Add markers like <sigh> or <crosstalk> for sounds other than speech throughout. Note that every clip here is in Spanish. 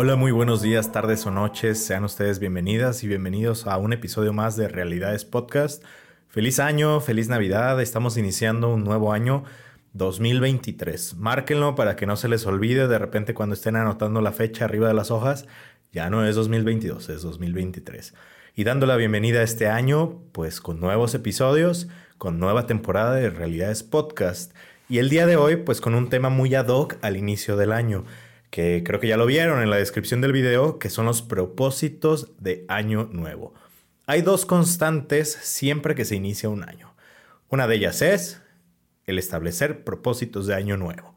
Hola, muy buenos días, tardes o noches. Sean ustedes bienvenidas y bienvenidos a un episodio más de Realidades Podcast. Feliz año, feliz Navidad. Estamos iniciando un nuevo año 2023. Márquenlo para que no se les olvide de repente cuando estén anotando la fecha arriba de las hojas. Ya no es 2022, es 2023. Y dando la bienvenida a este año, pues con nuevos episodios, con nueva temporada de Realidades Podcast. Y el día de hoy, pues con un tema muy ad hoc al inicio del año que creo que ya lo vieron en la descripción del video, que son los propósitos de año nuevo. Hay dos constantes siempre que se inicia un año. Una de ellas es el establecer propósitos de año nuevo.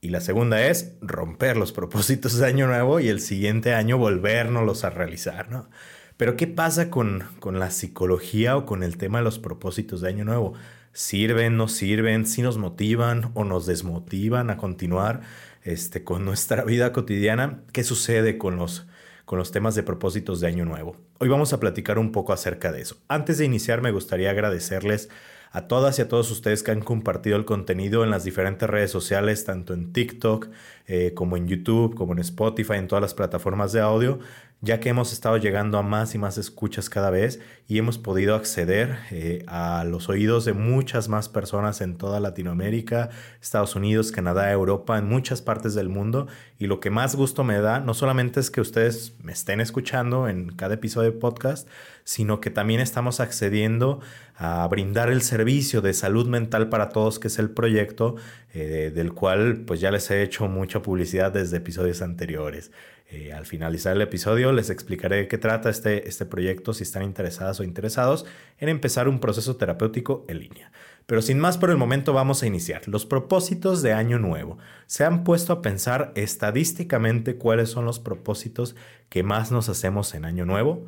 Y la segunda es romper los propósitos de año nuevo y el siguiente año volvernos a realizar, ¿no? Pero ¿qué pasa con, con la psicología o con el tema de los propósitos de año nuevo? ¿Sirven, no sirven? ¿Si nos motivan o nos desmotivan a continuar? este, con nuestra <laughs> vida cotidiana, qué sucede con los, con los temas de propósitos de Año Nuevo. Hoy vamos a platicar un poco acerca de eso. Antes de iniciar, me gustaría agradecerles a todas y a todos ustedes que han compartido el contenido en las diferentes redes sociales, tanto en TikTok eh, como en YouTube, como en Spotify, en todas las plataformas de audio ya que hemos estado llegando a más y más escuchas cada vez y hemos podido acceder eh, a los oídos de muchas más personas en toda Latinoamérica, Estados Unidos, Canadá, Europa, en muchas partes del mundo. Y lo que más gusto me da no solamente es que ustedes me estén escuchando en cada episodio de podcast, sino que también estamos accediendo a brindar el servicio de salud mental para todos, que es el proyecto eh, del cual pues ya les he hecho mucha publicidad desde episodios anteriores. Eh, al finalizar el episodio les explicaré de qué trata este, este proyecto si están interesadas o interesados en empezar un proceso terapéutico en línea. Pero sin más por el momento vamos a iniciar. Los propósitos de año nuevo. ¿Se han puesto a pensar estadísticamente cuáles son los propósitos que más nos hacemos en año nuevo?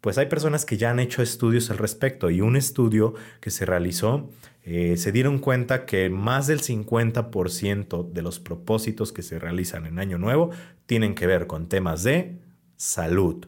Pues hay personas que ya han hecho estudios al respecto y un estudio que se realizó eh, se dieron cuenta que más del 50% de los propósitos que se realizan en Año Nuevo tienen que ver con temas de salud.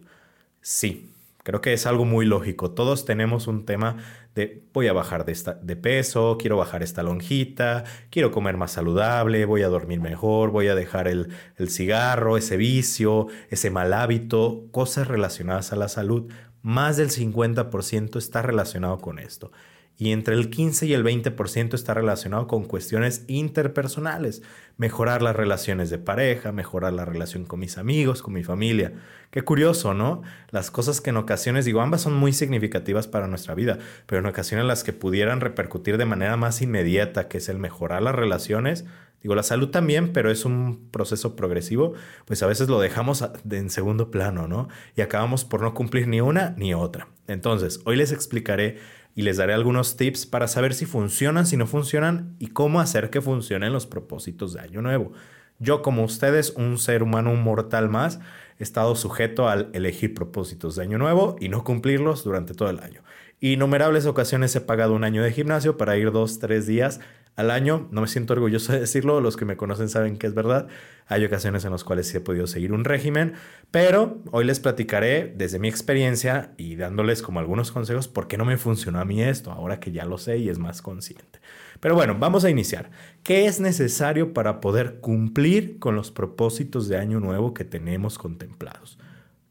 Sí, creo que es algo muy lógico. Todos tenemos un tema de voy a bajar de, de, peso, quiero bajar esta lonjita, quiero comer más saludable, voy a dormir mejor, voy a dejar el, el cigarro, ese vicio, ese mal hábito, cosas relacionadas a la salud. Más del 50% está relacionado con esto y entre el 15 y el 20% está relacionado con cuestiones interpersonales, mejorar las relaciones de pareja, mejorar la relación con mis amigos, con mi familia. Qué curioso, ¿no? Las cosas que en ocasiones, digo, ambas son muy significativas para nuestra vida, pero en ocasiones las que pudieran repercutir de manera más inmediata, que es el mejorar las relaciones, digo, la salud también, pero es un proceso progresivo, pues a veces lo dejamos en segundo plano, ¿no? Y acabamos por no cumplir ni una ni otra. Entonces, hoy les explicaré y les daré algunos tips para saber si funcionan, si no funcionan y cómo hacer que funcionen los propósitos de Año Nuevo. Yo, como ustedes, un ser humano, mortal más, he estado sujeto al elegir propósitos de Año Nuevo y no cumplirlos durante todo el año. Innumerables ocasiones he pagado un año de gimnasio para ir dos, tres días al año. No me siento orgulloso de decirlo, los que me conocen saben que es verdad. Hay ocasiones en las cuales sí he podido seguir un régimen, pero hoy les platicaré desde mi experiencia y dándoles como algunos consejos por qué no me funcionó a mí esto, ahora que ya lo sé y es más consciente. Pero bueno, vamos a iniciar. ¿Qué es necesario para poder cumplir con los propósitos de año nuevo que tenemos contemplados?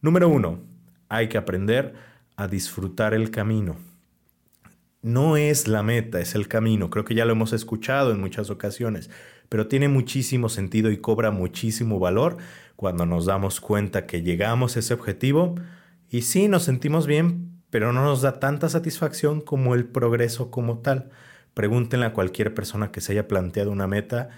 Número uno, hay que aprender a disfrutar el camino no es la meta, es el camino. Creo que ya lo hemos escuchado en muchas ocasiones, pero tiene muchísimo sentido y cobra muchísimo valor cuando nos damos cuenta que llegamos a ese objetivo y sí nos sentimos bien, pero no nos da tanta satisfacción como el progreso como tal. Pregúntenle a cualquier persona que se haya planteado una meta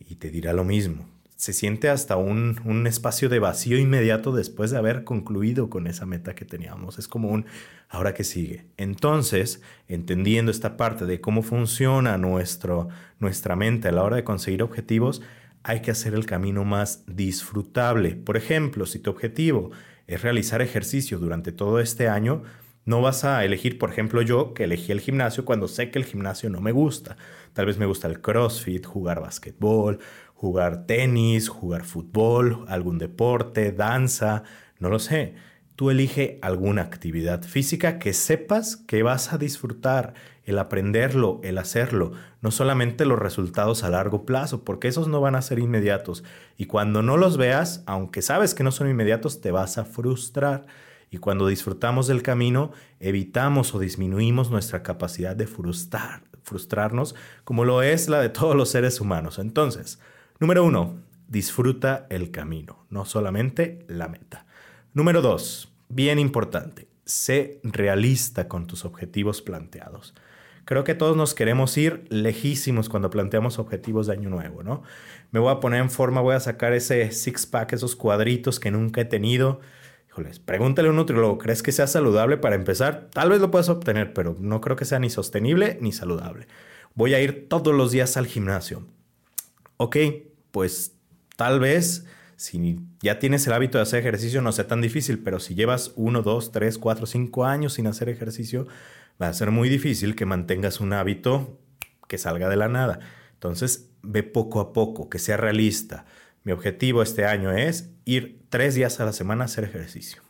y te dirá lo mismo se siente hasta un, un, espacio de vacío inmediato después de haber concluido con esa meta que teníamos. Es como un, ahora que sigue. Entonces, entendiendo esta parte de cómo funciona nuestro, nuestra mente a la hora de conseguir objetivos, hay que hacer el camino más disfrutable. Por ejemplo, si tu objetivo es realizar ejercicio durante todo este año, no vas a elegir, por ejemplo, yo que elegí el gimnasio cuando sé que el gimnasio no me gusta. Tal vez me gusta el CrossFit, jugar básquetbol jugar tenis, jugar fútbol, algún deporte, danza, no lo sé. tú elige alguna actividad física que sepas que vas a disfrutar, el aprenderlo, el hacerlo, no solamente los resultados a largo plazo, porque esos no van a ser inmediatos. Y cuando no los veas, aunque sabes que no son inmediatos, te vas a frustrar. Y cuando disfrutamos del camino, evitamos o disminuimos nuestra capacidad de frustrar, frustrarnos, como lo es la de todos los seres humanos. Entonces, número uno, disfruta el camino, no solamente la meta. Número dos, bien importante, sé realista con tus objetivos planteados. Creo que todos nos queremos ir lejísimos cuando planteamos objetivos de año nuevo, ¿no? Me voy a poner en forma, voy a sacar ese six-pack, esos cuadritos que nunca he tenido. Híjoles, pregúntale a un nutriólogo, ¿crees que sea saludable para empezar? Tal vez lo puedas obtener, pero no creo que sea ni sostenible ni saludable. Voy a ir todos los días al gimnasio. Ok, pues tal vez si ya tienes el hábito de hacer ejercicio no sea tan difícil, pero si llevas uno, dos, tres, cuatro, cinco años sin hacer ejercicio, va a ser muy difícil que mantengas un hábito que salga de la nada. Entonces, ve poco a poco, que sea realista. Mi objetivo este año es ir tres días a la semana a hacer ejercicio.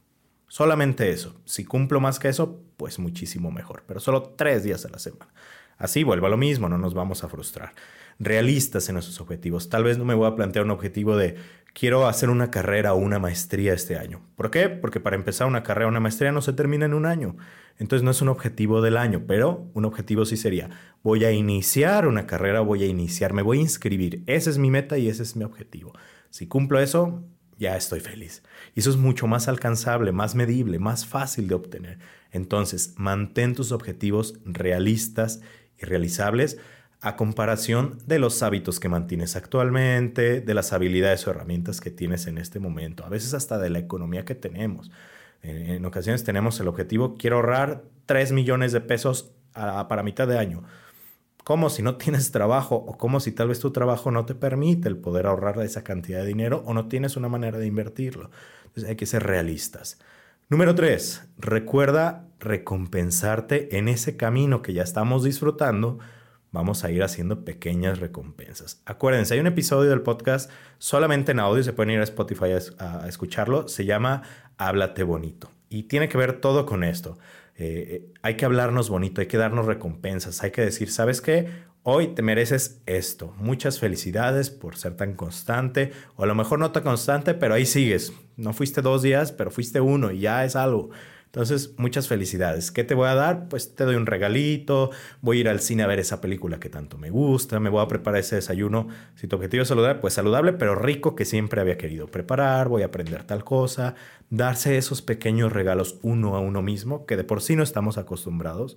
Solamente eso. Si cumplo más que eso, pues muchísimo mejor. Pero solo tres días a la semana. Así vuelvo a lo mismo, no nos vamos a frustrar. Realistas en nuestros objetivos. Tal vez no me voy a plantear un objetivo de quiero hacer una carrera o una maestría este año. ¿Por qué? Porque para empezar una carrera o una maestría no se termina en un año. Entonces no es un objetivo del año, pero un objetivo sí sería, voy a iniciar una carrera, voy a iniciar, me voy a inscribir. Esa es mi meta y ese es mi objetivo. Si cumplo eso, ya estoy feliz. Y eso es mucho más alcanzable, más medible, más fácil de obtener. Entonces, mantén tus objetivos realistas y realizables a comparación de los hábitos que mantienes actualmente, de las habilidades o herramientas que tienes en este momento, a veces hasta de la economía que tenemos. En, ocasiones tenemos el objetivo, quiero ahorrar 3 millones de pesos para mitad de año. ¿Cómo si no tienes trabajo o como si tal vez tu trabajo no te permite el poder ahorrar esa cantidad de dinero o no tienes una manera de invertirlo? Entonces hay que ser realistas. Número 3. Recuerda recompensarte en ese camino que ya estamos disfrutando vamos a ir haciendo pequeñas recompensas. Acuérdense, hay un episodio del podcast solamente en audio, se pueden ir a Spotify a, escucharlo, se llama Háblate bonito y tiene que ver todo con esto. Eh, eh, hay que hablarnos bonito, hay que darnos recompensas, hay que decir, ¿sabes qué? Hoy te mereces esto. Muchas felicidades por ser tan constante, o a lo mejor no tan constante, pero ahí sigues. No fuiste dos días, pero fuiste uno y ya es algo. Entonces, muchas felicidades. ¿Qué te voy a dar? Pues te doy un regalito, voy a ir al cine a ver esa película que tanto me gusta, me voy a preparar ese desayuno. Si tu objetivo es saludable, pues saludable, pero rico que siempre había querido preparar, voy a aprender tal cosa, darse esos pequeños regalos uno a uno mismo, que de por sí no estamos acostumbrados,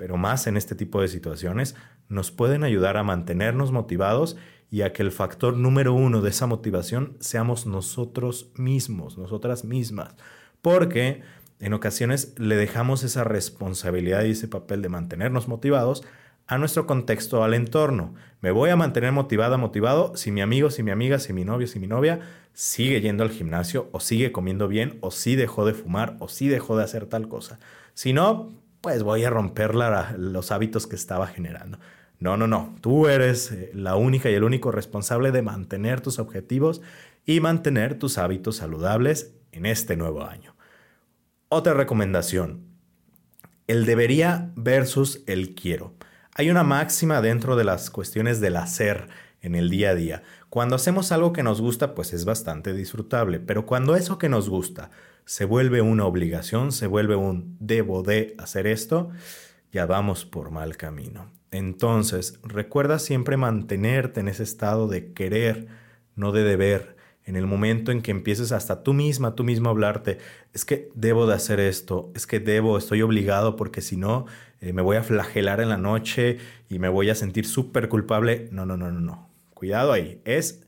pero más en este tipo de situaciones, nos pueden ayudar a mantenernos motivados y a que el factor número uno de esa motivación seamos nosotros mismos, nosotras mismas. Porque en ocasiones le dejamos esa responsabilidad y ese papel de mantenernos motivados a nuestro contexto, al entorno. Me voy a mantener motivada, motivado si mi amigo, si mi amiga, si mi novio, si mi novia sigue yendo al gimnasio o sigue comiendo bien o si dejó de fumar o si dejó de hacer tal cosa. Si no, pues voy a romper los hábitos que estaba generando. No, no, no. Tú eres eh, la única y el único responsable de mantener tus objetivos y mantener tus hábitos saludables en este nuevo año. Otra recomendación, el debería versus el quiero. Hay una máxima dentro de las cuestiones del hacer en el día a día. Cuando hacemos algo que nos gusta, pues es bastante disfrutable, pero cuando eso que nos gusta se vuelve una obligación, se vuelve un debo de hacer esto, ya vamos por mal camino. Entonces, recuerda siempre mantenerte en ese estado de querer, no de deber, en el momento en que empieces hasta tú misma, tú mismo hablarte, es que debo de hacer esto, es que debo, estoy obligado porque si no, eh, me voy a flagelar en la noche y me voy a sentir súper culpable. No, no, no, no, no. Cuidado ahí. Es,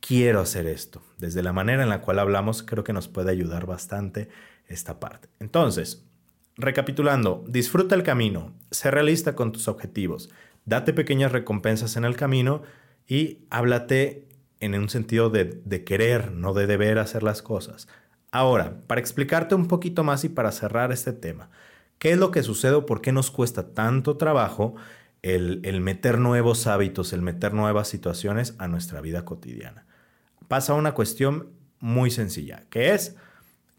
quiero hacer esto. Desde la manera en la cual hablamos, creo que nos puede ayudar bastante esta parte. Entonces, recapitulando, disfruta el camino, sé realista con tus objetivos, date pequeñas recompensas en el camino y háblate en un sentido de, querer, no de deber hacer las cosas. Ahora, para explicarte un poquito más y para cerrar este tema, ¿qué es lo que sucede o por qué nos cuesta tanto trabajo el, el meter nuevos hábitos, el meter nuevas situaciones a nuestra vida cotidiana? Pasa una cuestión muy sencilla, que es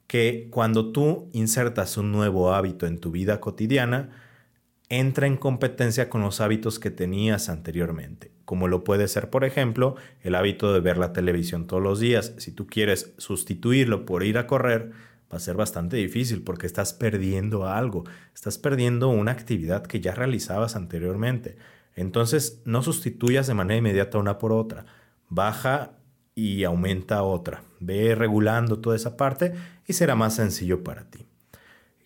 que cuando tú insertas un nuevo hábito en tu vida cotidiana, entra en competencia con los hábitos que tenías anteriormente, como lo puede ser, por ejemplo, el hábito de ver la televisión todos los días. Si tú quieres sustituirlo por ir a correr, va a ser bastante difícil porque estás perdiendo algo, estás perdiendo una actividad que ya realizabas anteriormente. Entonces, no sustituyas de manera inmediata una por otra. Baja y aumenta otra. Ve regulando toda esa parte y será más sencillo para ti.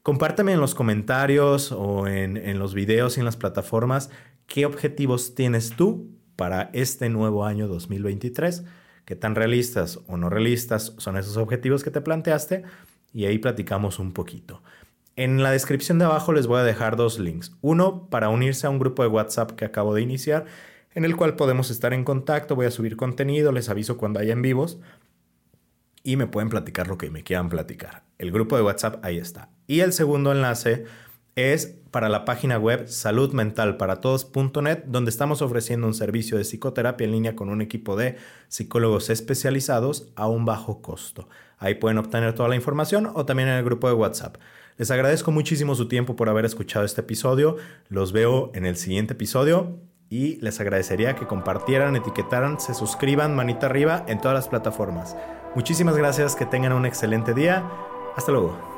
Compárteme en los comentarios o en, en los videos y en las plataformas qué objetivos tienes tú para este nuevo año 2023, qué tan realistas o no realistas son esos objetivos que te planteaste y ahí platicamos un poquito. En la descripción de abajo les voy a dejar dos links. Uno para unirse a un grupo de WhatsApp que acabo de iniciar en el cual podemos estar en contacto, voy a subir contenido, les aviso cuando haya en vivos y me pueden platicar lo que me quieran platicar. El grupo de WhatsApp ahí está. Y el segundo enlace es para la página web saludmentalparatodos.net, donde estamos ofreciendo un servicio de psicoterapia en línea con un equipo de psicólogos especializados a un bajo costo. Ahí pueden obtener toda la información o también en el grupo de WhatsApp. Les agradezco muchísimo su tiempo por haber escuchado este episodio. Los veo en el siguiente episodio y les agradecería que compartieran, etiquetaran, se suscriban, manita arriba en todas las plataformas. Muchísimas gracias, que tengan un excelente día. Hasta luego.